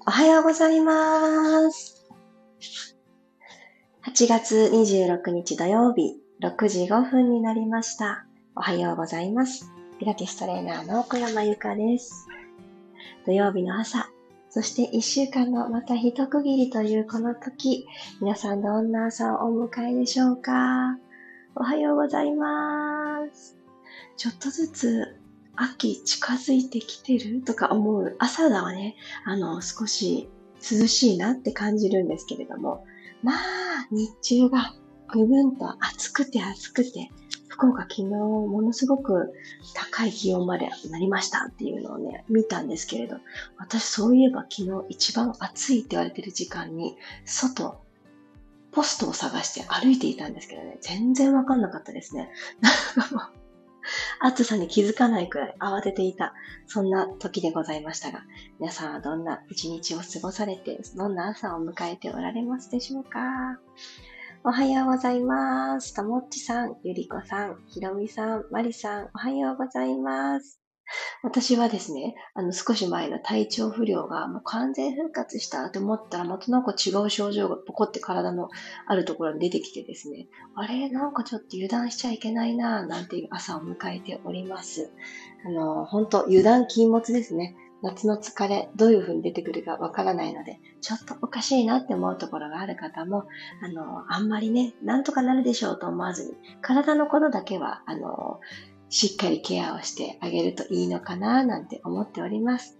おはようございます。8月26日土曜日、6時5分になりました。おはようございます。ピラティストレーナーの小山由かです。土曜日の朝、そして1週間のまた一区切りというこの時、皆さんどんな朝をお迎えでしょうか？おはようございます。ちょっとずつ秋近づいてきてる？とか思う。朝だはね、あの、少し涼しいなって感じるんですけれども、まあ、日中がぐぐんと暑くて暑くて、福岡昨日ものすごく高い気温までなりましたっていうのをね、見たんですけれど、私そういえば昨日一番暑いって言われてる時間に、外、ポストを探して歩いていたんですけどね、全然わかんなかったですね。なんかもう、暑さに気づかないくらい慌てていた、そんな時でございましたが、皆さんはどんな一日を過ごされて、どんな朝を迎えておられますでしょうか？おはようございます。ともっちさん、ゆりこさん、ひろみさん、まりさん、おはようございます。私はですね、あの少し前の体調不良がもう完全復活したと思ったらまたなんか違う症状がポコって体のあるところに出てきてですね、あれなんかちょっと油断しちゃいけないなぁなんていう朝を迎えております。あの、本当油断禁物ですね。夏の疲れ、どういう風に出てくるかわからないので、ちょっとおかしいなって思うところがある方も、あの、あんまりね、なんとかなるでしょうと思わずに、体のことだけは、あの、しっかりケアをしてあげるといいのかななんて思っております。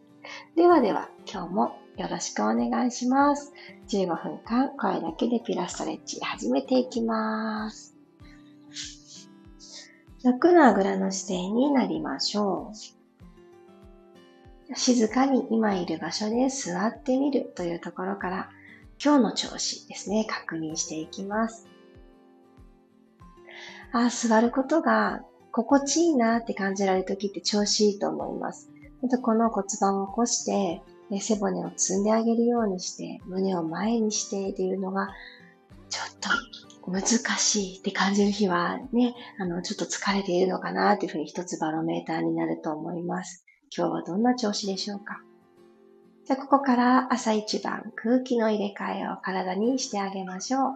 ではでは、今日もよろしくお願いします。15分間声だけでピラストレッチ始めていきます。楽なあぐらの姿勢になりましょう。静かに今いる場所で座ってみるというところから今日の調子ですね、確認していきます。あ座ることが心地いいなって感じられる時って調子いいと思います。この骨盤を起こして、背骨を積んであげるようにして、胸を前にしてっていうのが、ちょっと難しいって感じる日はね、あの、ちょっと疲れているのかなっていうふうに一つバロメーターになると思います。今日はどんな調子でしょうか？じゃあ、ここから朝一番空気の入れ替えを体にしてあげましょう。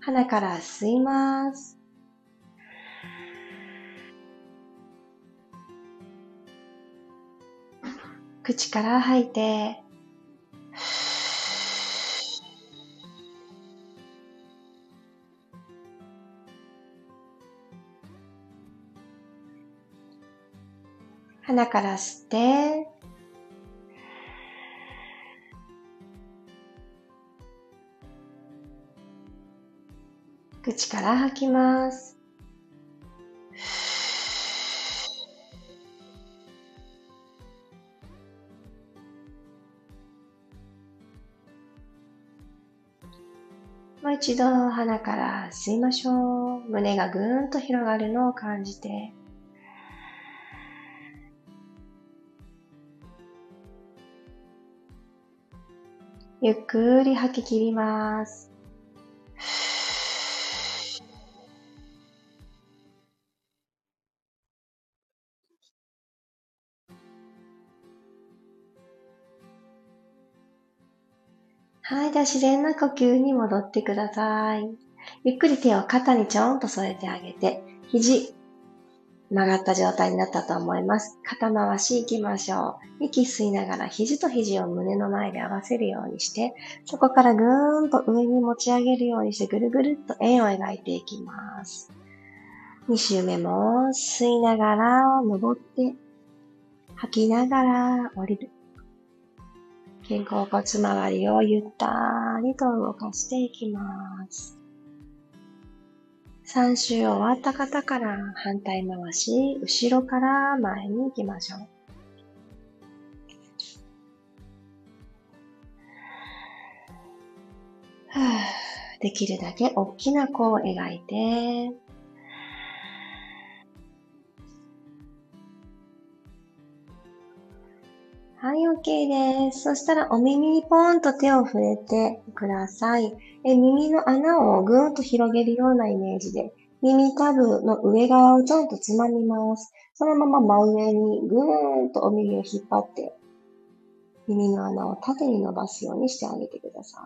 鼻から吸います。口から吐いて、鼻から吸って、口から吐きます。う一度鼻から吸いましょう。胸がぐーんと広がるのを感じて。ゆっくり吐き切ります。では自然な呼吸に戻ってください。ゆっくり手を肩にちょんと添えてあげて、肘、曲がった状態になったと思います。肩回し行きましょう。息吸いながら肘と肘を胸の前で合わせるようにして、そこからぐーんと上に持ち上げるようにしてぐるぐるっと円を描いていきます。2周目も吸いながら登って、吐きながら降りる。肩甲骨周りをゆったりと動かしていきます。3周終わった方から反対回し、後ろから前に行きましょう。できるだけ大きな弧を描いて、はい、OK です。そしたらお耳にポーンと手を触れてください。え耳の穴をぐーんと広げるようなイメージで、耳たぶの上側をちょんとつまみます。そのまま真上にぐーんとお耳を引っ張って、耳の穴を縦に伸ばすようにしてあげてくださ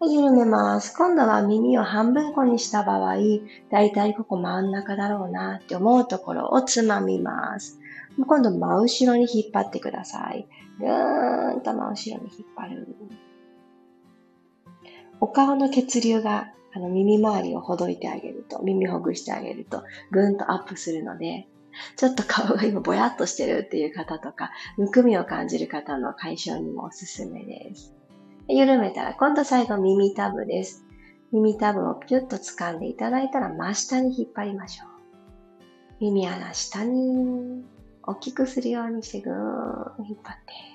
い。緩めます。今度は耳を半分こにした場合、だいたいここ真ん中だろうなって思うところをつまみます。今度真後ろに引っ張ってください。ぐーんと真後ろに引っ張る。お顔の血流があの耳周りをほどいてあげると、耳ほぐしてあげると、ぐーんとアップするので、ちょっと顔が今ぼやっとしてるっていう方とか、むくみを感じる方の解消にもおすすめです。緩めたら、今度最後耳たぶです。耳たぶをピュッと掴んでいただいたら真下に引っ張りましょう。耳穴下に大きくするようにしてぐーん引っ張って。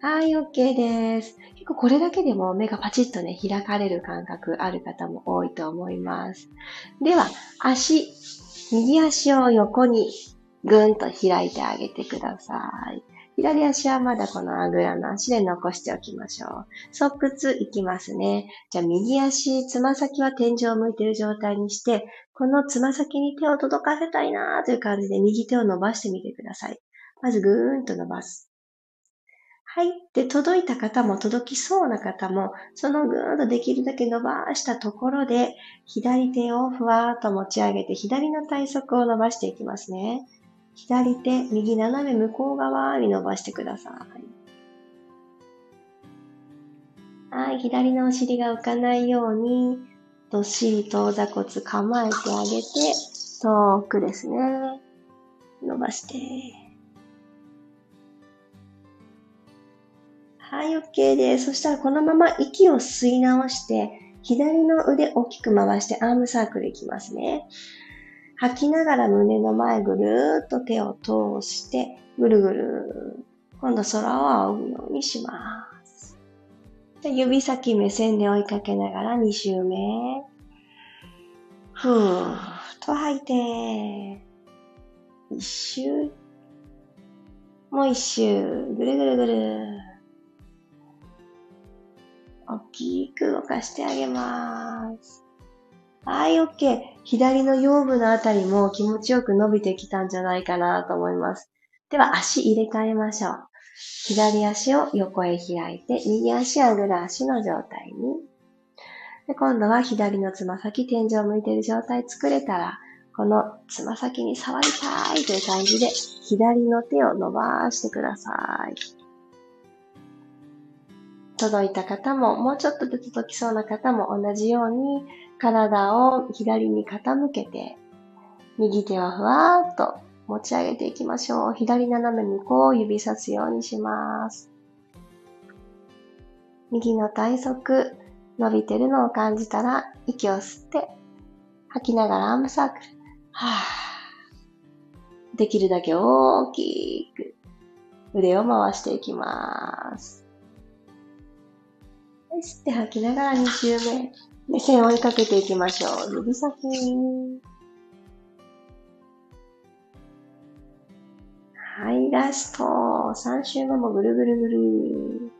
はい、OK です。結構これだけでも目がパチッとね、開かれる感覚ある方も多いと思います。では、足、右足を横にぐーんと開いてあげてください。左足はまだこのあぐらの足で残しておきましょう。側屈いきますね。じゃあ右足、つま先は天井を向いている状態にして、このつま先に手を届かせたいなーという感じで右手を伸ばしてみてください。まずぐーんと伸ばす。はい。で、届いた方も届きそうな方も、そのぐーんとできるだけ伸ばしたところで、左手をふわーっと持ち上げて、左の体側を伸ばしていきますね。左手、右斜め向こう側に伸ばしてください。はい。左のお尻が浮かないように、どっしりと座骨構えてあげて、遠くですね。伸ばして。はい、OK です。そしたらこのまま息を吸い直して、左の腕大きく回してアームサークルいきますね。吐きながら胸の前ぐるーっと手を通して、ぐるぐる。今度空を仰ぐようにします。で指先目線で追いかけながら2周目。ふーっと吐いて、一周。もう一周。ぐるぐるぐる。大きく動かしてあげます。はい、OK。左の腰部のあたりも気持ちよく伸びてきたんじゃないかなと思います。では足入れ替えましょう。左足を横へ開いて、右足あぐら足の状態に。で今度は左のつま先、天井を向いている状態作れたら、このつま先に触りたいという感じで、左の手を伸ばしてください。届いた方も、もうちょっとで届きそうな方も同じように、体を左に傾けて、右手をふわーっと持ち上げていきましょう。左斜め向こう指さすようにします。右の体側、伸びてるのを感じたら、息を吸って、吐きながらアームサークル。はぁ。できるだけ大きく腕を回していきます。吸って吐きながら2周目。目線を追いかけていきましょう。指先。はい、ラスト。3周目もぐるぐるぐる。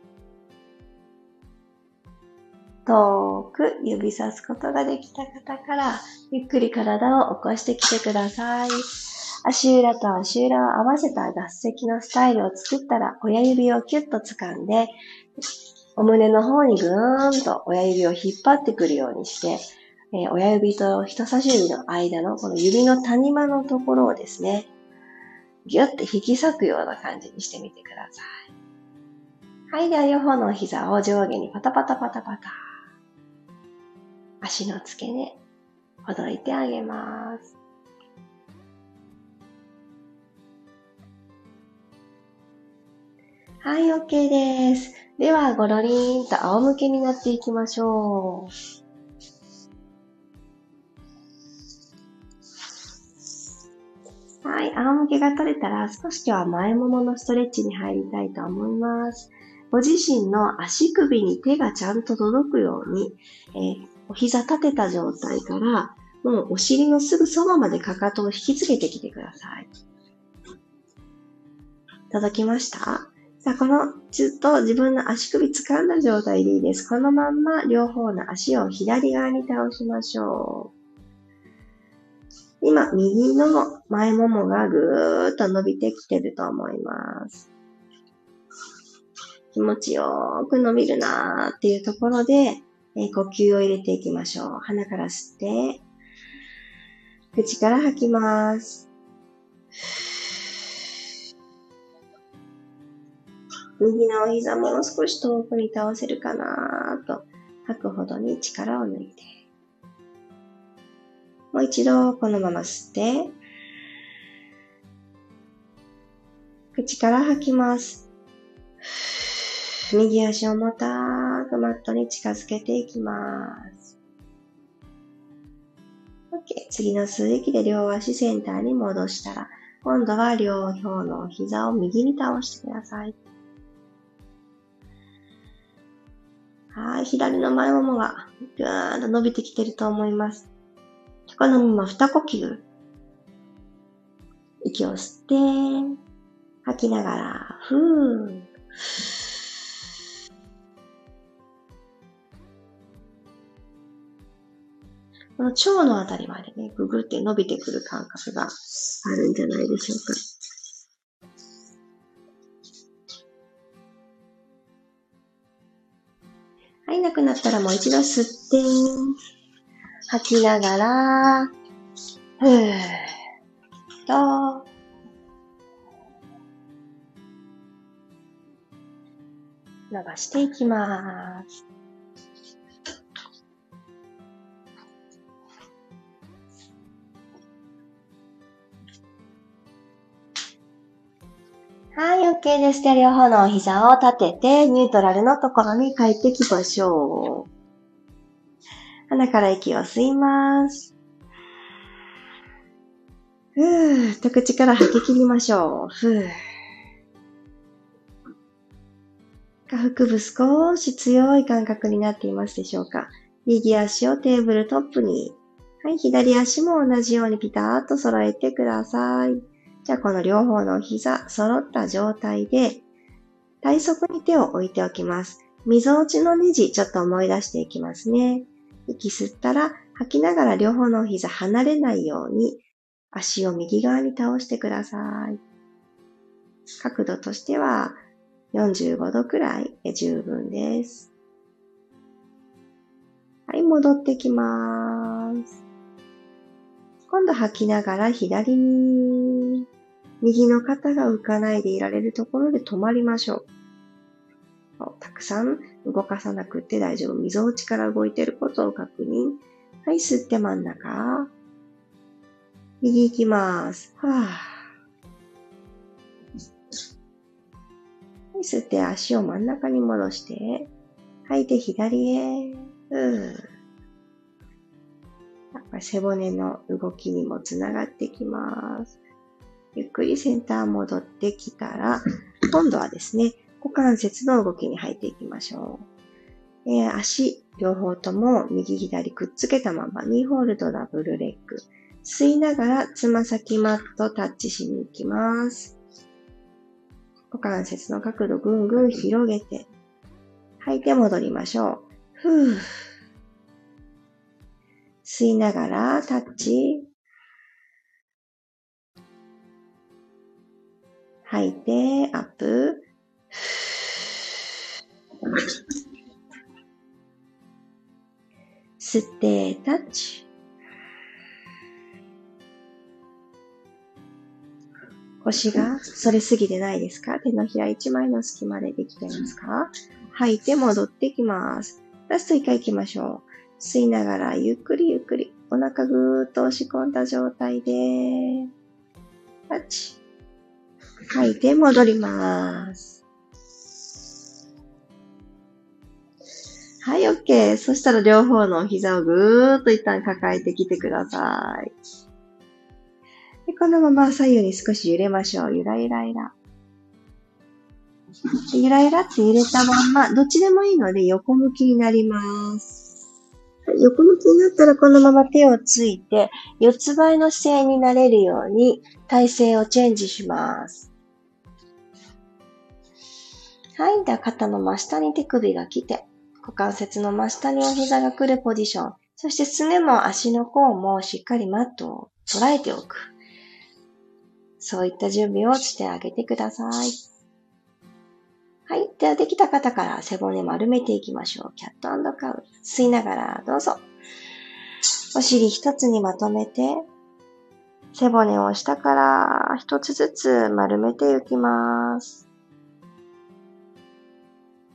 遠く指さすことができた方から、ゆっくり体を起こしてきてください。足裏と足裏を合わせた脱石のスタイルを作ったら、親指をキュッと掴んで、お胸の方にぐーんと親指を引っ張ってくるようにして、えー、親指と人差し指の間のこの指の谷間のところをですね、ぎゅって引き裂くような感じにしてみてください。はい。では、両方の膝を上下にパタパタパタパタ。足の付け根、ほどいてあげます。はい、OK です。では、ごろりーんと仰向けになっていきましょう。はい、仰向けが取れたら少し今日は前もものストレッチに入りたいと思います。ご自身の足首に手がちゃんと届くように、えー、お膝立てた状態から、もうお尻のすぐそばまでかかとを引きつけてきてください。届きましたさあ、この、ずっと自分の足首掴んだ状態でいいです。このまんま両方の足を左側に倒しましょう。今、右の前ももがぐーっと伸びてきてると思います。気持ちよく伸びるなーっていうところで、え、呼吸を入れていきましょう。鼻から吸って、口から吐きます。右のお膝もう少し遠くに倒せるかなと吐くほどに力を抜いて。もう一度このまま吸って、口から吐きます。右足をもたーくマットに近づけていきます。OK。次の吸う息で両足センターに戻したら、今度は両方の膝を右に倒してください。はい、左の前ももがぐーんと伸びてきてると思います。このまま二呼吸。息を吸って、吐きながら、ふー。この腸のあたりまでね、ぐぐって伸びてくる感覚があるんじゃないでしょうか。くなったらもう一度吸って、吐きながら、ふーっと、伸ばしていきます。はい、OK です。では両方の膝を立てて、ニュートラルのところに帰ってきましょう。鼻から息を吸います。ふーっと口から吐き切りましょう。ふー。下腹部少し強い感覚になっていますでしょうか右足をテーブルトップに。はい、左足も同じようにピターッと揃えてください。じゃあこの両方の膝揃った状態で体側に手を置いておきます。溝落ちのネジちょっと思い出していきますね。息吸ったら吐きながら両方の膝離れないように足を右側に倒してください。角度としては45度くらいで十分です。はい、戻ってきます。今度吐きながら左に右の肩が浮かないでいられるところで止まりましょう。たくさん動かさなくて大丈夫。溝落ちから動いてることを確認。はい、吸って真ん中。右行きます。はぁ、はい、吸って足を真ん中に戻して、吐いて左へ。うやっぱり背骨の動きにもつながってきます。ゆっくりセンター戻ってきたら、今度はですね、股関節の動きに入っていきましょう。えー、足、両方とも右左くっつけたまま2ホールドダブルレッグ。吸いながらつま先マットタッチしに行きます。股関節の角度ぐんぐん広げて、吐いて戻りましょう。ふぅ。吸いながらタッチ。吐いて、アップ。吸って、タッチ。腰が反れすぎてないですか？手のひら一枚の隙間でできてますか？吐いて戻ってきます。ラスト一回行きましょう。吸いながらゆっくりゆっくりお腹ぐーっと押し込んだ状態で、タッチ。吐いて戻ります。はい、OK。そしたら両方の膝をぐーっと一旦抱えてきてください。でこのまま左右に少し揺れましょう。ゆらゆらゆら。ゆらゆらって揺れたまんま、どっちでもいいので横向きになります。横向きになったらこのまま手をついて、四つ倍の姿勢になれるように体勢をチェンジします。はい。では肩の真下に手首が来て、股関節の真下にお膝が来るポジション。そしてすねも足の甲もしっかりマットを捉えておく。そういった準備をしてあげてください。はい。では、できた方から背骨丸めていきましょう。キャットカウ。吸いながらどうぞ。お尻一つにまとめて、背骨を下から一つずつ丸めていきます。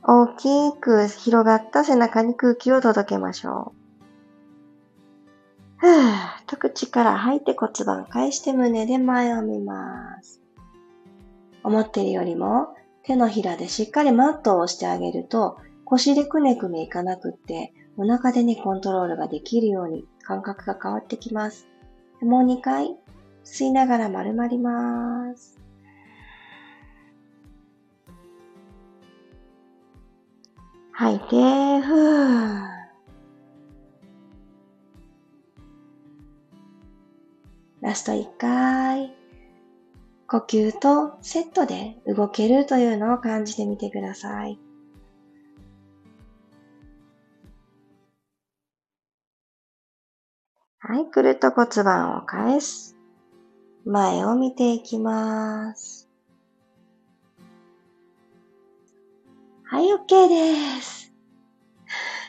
大きく広がった背中に空気を届けましょう。ふぅ、と口から吐いて骨盤返して胸で前を見ます。思っているよりも手のひらでしっかりマットを押してあげると、腰でくねくねいかなくって、お腹でね、コントロールができるように感覚が変わってきます。もう2回、吸いながら丸まります。吐いて、ふー。ラスト1回。呼吸とセットで動けるというのを感じてみてください。はい、くるっと骨盤を返す。前を見ていきます。はい、OK です。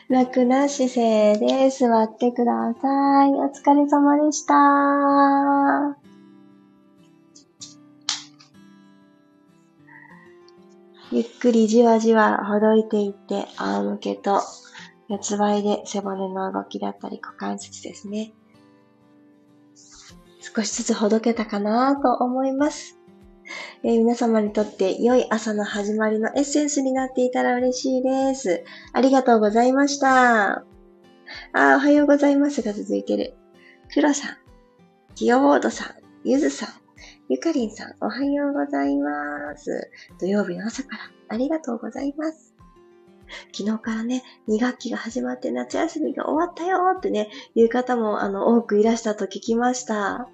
楽な姿勢で座ってください。お疲れ様でした。ゆっくりじわじわほどいていって、仰向けと四つ倍で背骨の動きだったり股関節ですね。少しずつほどけたかなと思います。えー、皆様にとって良い朝の始まりのエッセンスになっていたら嬉しいです。ありがとうございました。あ、おはようございますが続いてる。クロさん、キヨボードさん、ゆずさん、ゆかりんさん、おはようございます。土曜日の朝からありがとうございます。昨日からね、2学期が始まって夏休みが終わったよってね、いう方もあの多くいらしたと聞きました。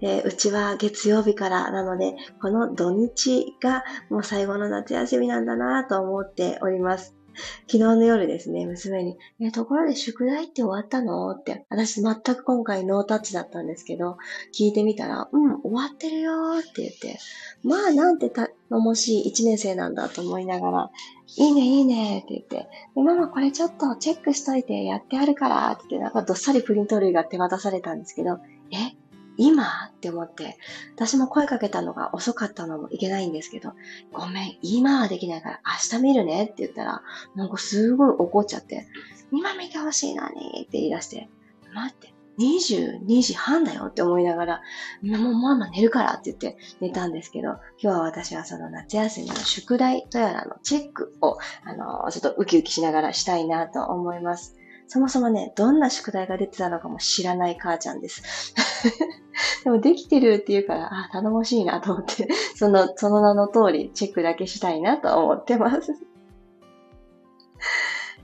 えー、うちは月曜日からなので、この土日がもう最後の夏休みなんだなと思っております。昨日の夜ですね、娘に、え、ところで宿題って終わったの？って、私全く今回ノータッチだったんですけど、聞いてみたら、うん、終わってるよって言って、まあなんて頼もしい一年生なんだと思いながら、いいねいいねって言って、でママこれちょっとチェックしといてやってあるからって言って、なんかどっさりプリント類が手渡されたんですけど、え？今？って思って、私も声かけたのが遅かったのもいけないんですけど、ごめん、今はできないから明日見るね？って言ったら、なんかすごい怒っちゃって、今見てほしいのに？って言い出して、待って、22時半だよ？って思いながら、もうママ寝るから？って言って寝たんですけど、今日は私はその夏休みの宿題とやらのチェックを、あの、ちょっとウキウキしながらしたいなと思います。そもそもね、どんな宿題が出てたのかも知らない母ちゃんです。でもできてるって言うから、あ、頼もしいなと思って、その、その名の通りチェックだけしたいなと思ってます。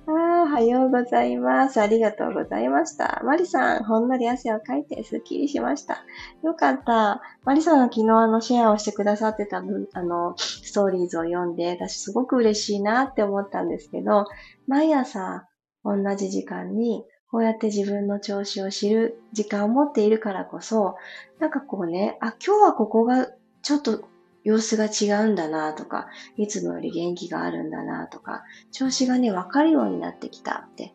あおはようございます。ありがとうございました。マリさん、ほんのり汗をかいてスッキリしました。よかった。マリさんが昨日あのシェアをしてくださってた、あの、ストーリーズを読んで、私すごく嬉しいなって思ったんですけど、毎朝同じ時間にこうやって自分の調子を知る時間を持っているからこそ、なんかこうね、あ、今日はここがちょっと様子が違うんだなとか、いつもより元気があるんだなとか、調子がね、わかるようになってきたって、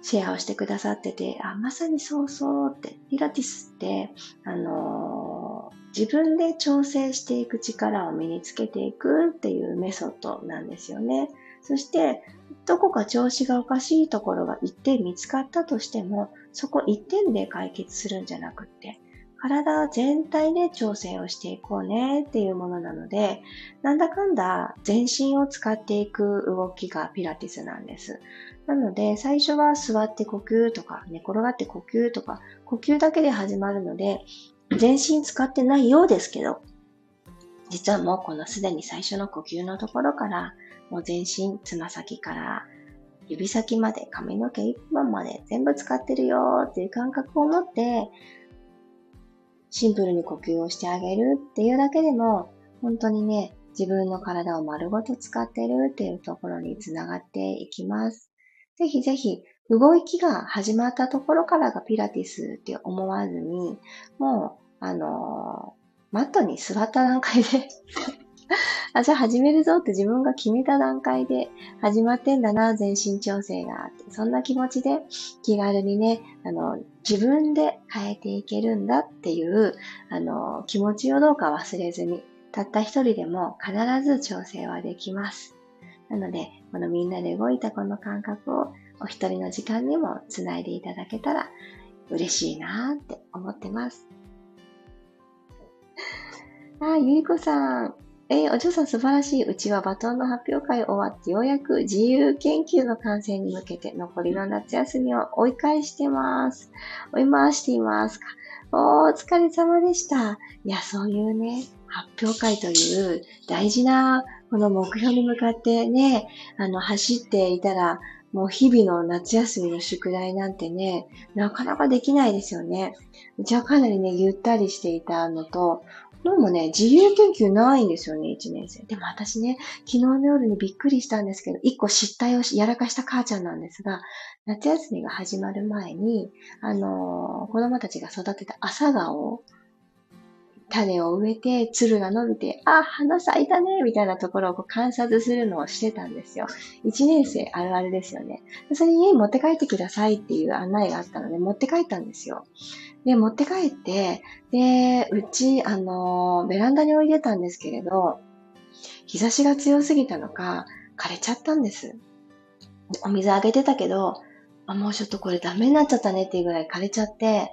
シェアをしてくださってて、あ、まさにそうそうって、ピラティスって、あのー、自分で調整していく力を身につけていくっていうメソッドなんですよね。そして、どこか調子がおかしいところが一点見つかったとしても、そこ一点で解決するんじゃなくって、体全体で調整をしていこうねっていうものなので、なんだかんだ全身を使っていく動きがピラティスなんです。なので、最初は座って呼吸とか、寝転がって呼吸とか、呼吸だけで始まるので、全身使ってないようですけど、実はもうこのすでに最初の呼吸のところから、もう全身、つま先から指先まで、髪の毛一本まで全部使ってるよっていう感覚を持って、シンプルに呼吸をしてあげるっていうだけでも、本当にね、自分の体を丸ごと使ってるっていうところにつながっていきます。ぜひぜひ、動きが始まったところからがピラティスって思わずに、もう、あのー、マットに座った段階であ、じゃあ始めるぞって自分が決めた段階で始まってんだな、全身調整が。そんな気持ちで気軽にね、あの、自分で変えていけるんだっていう、あの、気持ちをどうか忘れずに、たった一人でも必ず調整はできます。なので、このみんなで動いたこの感覚をお一人の時間にもつないでいただけたら嬉しいなって思ってます。あ、ゆいこさん。えー、お嬢さん素晴らしい。うちはバトンの発表会終わってようやく自由研究の完成に向けて残りの夏休みを追い返してます。追い回していますか。おお疲れ様でした。いや、そういうね、発表会という大事なこの目標に向かってね、あの、走っていたら、もう日々の夏休みの宿題なんてね、なかなかできないですよね。うちはかなりね、ゆったりしていたのと、どうもね、自由研究ないんですよね、1年生。でも私ね、昨日の夜にびっくりしたんですけど、1個失態をやらかした母ちゃんなんですが、夏休みが始まる前に、あのー、子供たちが育てた朝顔種を植えて、鶴が伸びて、あ、花咲いたね、みたいなところをこう観察するのをしてたんですよ。1年生あるあるですよね。それに家に持って帰ってくださいっていう案内があったので、持って帰ったんですよ。で、持って帰って、で、うち、あの、ベランダに置いてたんですけれど、日差しが強すぎたのか、枯れちゃったんです。お水あげてたけど、あ、もうちょっとこれダメになっちゃったねっていうぐらい枯れちゃって、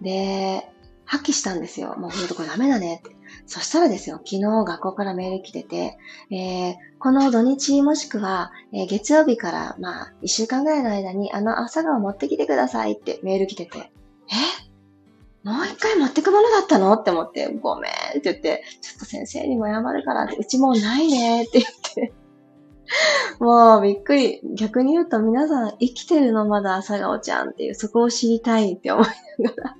で、破棄したんですよ。もうほんとこれダメだねって。そしたらですよ、昨日学校からメール来てて、えー、この土日もしくは、えー、月曜日からまあ、一週間ぐらいの間にあの朝顔持ってきてくださいってメール来てて、え？もう一回持ってくものだったの？って思って、ごめんって言って、ちょっと先生にも謝るからって、うちもうないねって言ってもうびっくり。逆に言うと皆さん生きてるのまだ朝顔ちゃんっていう、そこを知りたいって思いながら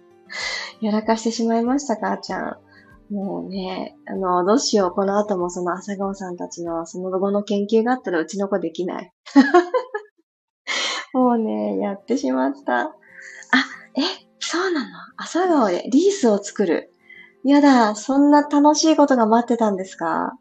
やらかしてしまいました、母ちゃん。もうね、あの、どうしよう。この後もその朝顔さんたちのその後の研究があったらうちの子できない。もうね、やってしまった。あ、え、そうなの？朝顔でリースを作る。やだ、そんな楽しいことが待ってたんですか？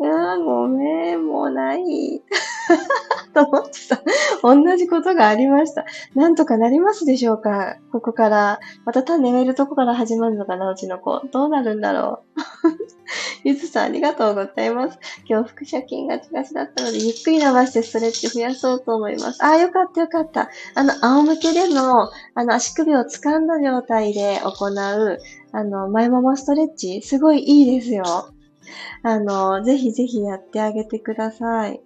いやごめん、もうない。と思ってさ、同じことがありました。なんとかなりますでしょうか？ここから。また種植えるとこから始まるのかな？うちの子。どうなるんだろう？ゆずさんありがとうございます。今日腹斜筋がちがちだったので、ゆっくり伸ばしてストレッチ増やそうと思います。ああ、よかったよかった。あの、仰向けでの、あの、足首を掴んだ状態で行う、あの、前ももストレッチ、すごいいいですよ。あの、ぜひぜひやってあげてください。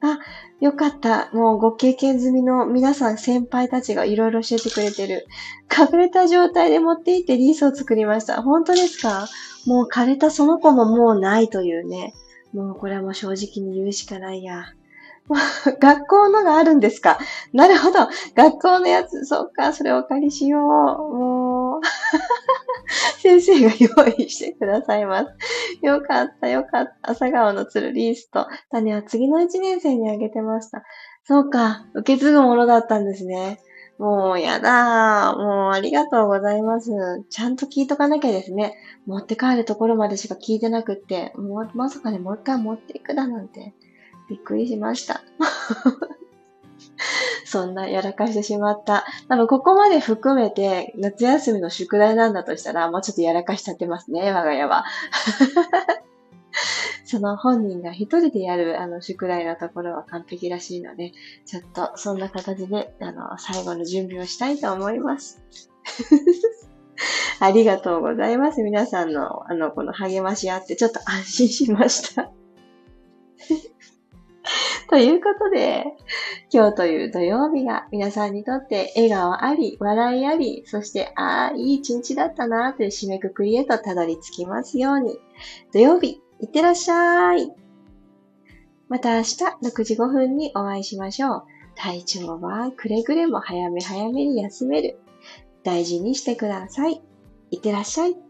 あ、よかった。もうご経験済みの皆さん先輩たちがいろいろ教えてくれてる。隠れた状態で持っていってリースを作りました。本当ですか？もう枯れたその子ももうないというね。もうこれはもう正直に言うしかないや。学校のがあるんですか？なるほど。学校のやつ、そっか、それお借りしよう。もう、先生が用意してくださいます。よかった、よかった。朝顔の鶴リースと種は次の1年生にあげてました。そうか、受け継ぐものだったんですね。もうやだ。もうありがとうございます。ちゃんと聞いとかなきゃですね。持って帰るところまでしか聞いてなくって、もうまさかね、もう一回持っていくだなんて。びっくりしました。そんなやらかしてしまった。多分ここまで含めて夏休みの宿題なんだとしたら、もうちょっとやらかしちゃってますね、我が家は。その本人が一人でやるあの宿題のところは完璧らしいので、ちょっとそんな形であの最後の準備をしたいと思います。ありがとうございます。皆さんのあのこの励ましあってちょっと安心しました。ということで、今日という土曜日が皆さんにとって笑顔あり、笑いあり、そして、ああ、いい一日だったなという締めくくりへとたどり着きますように。土曜日、いってらっしゃい。また明日6時5分にお会いしましょう。体調はくれぐれも早め早めに休める。大事にしてください。いってらっしゃい。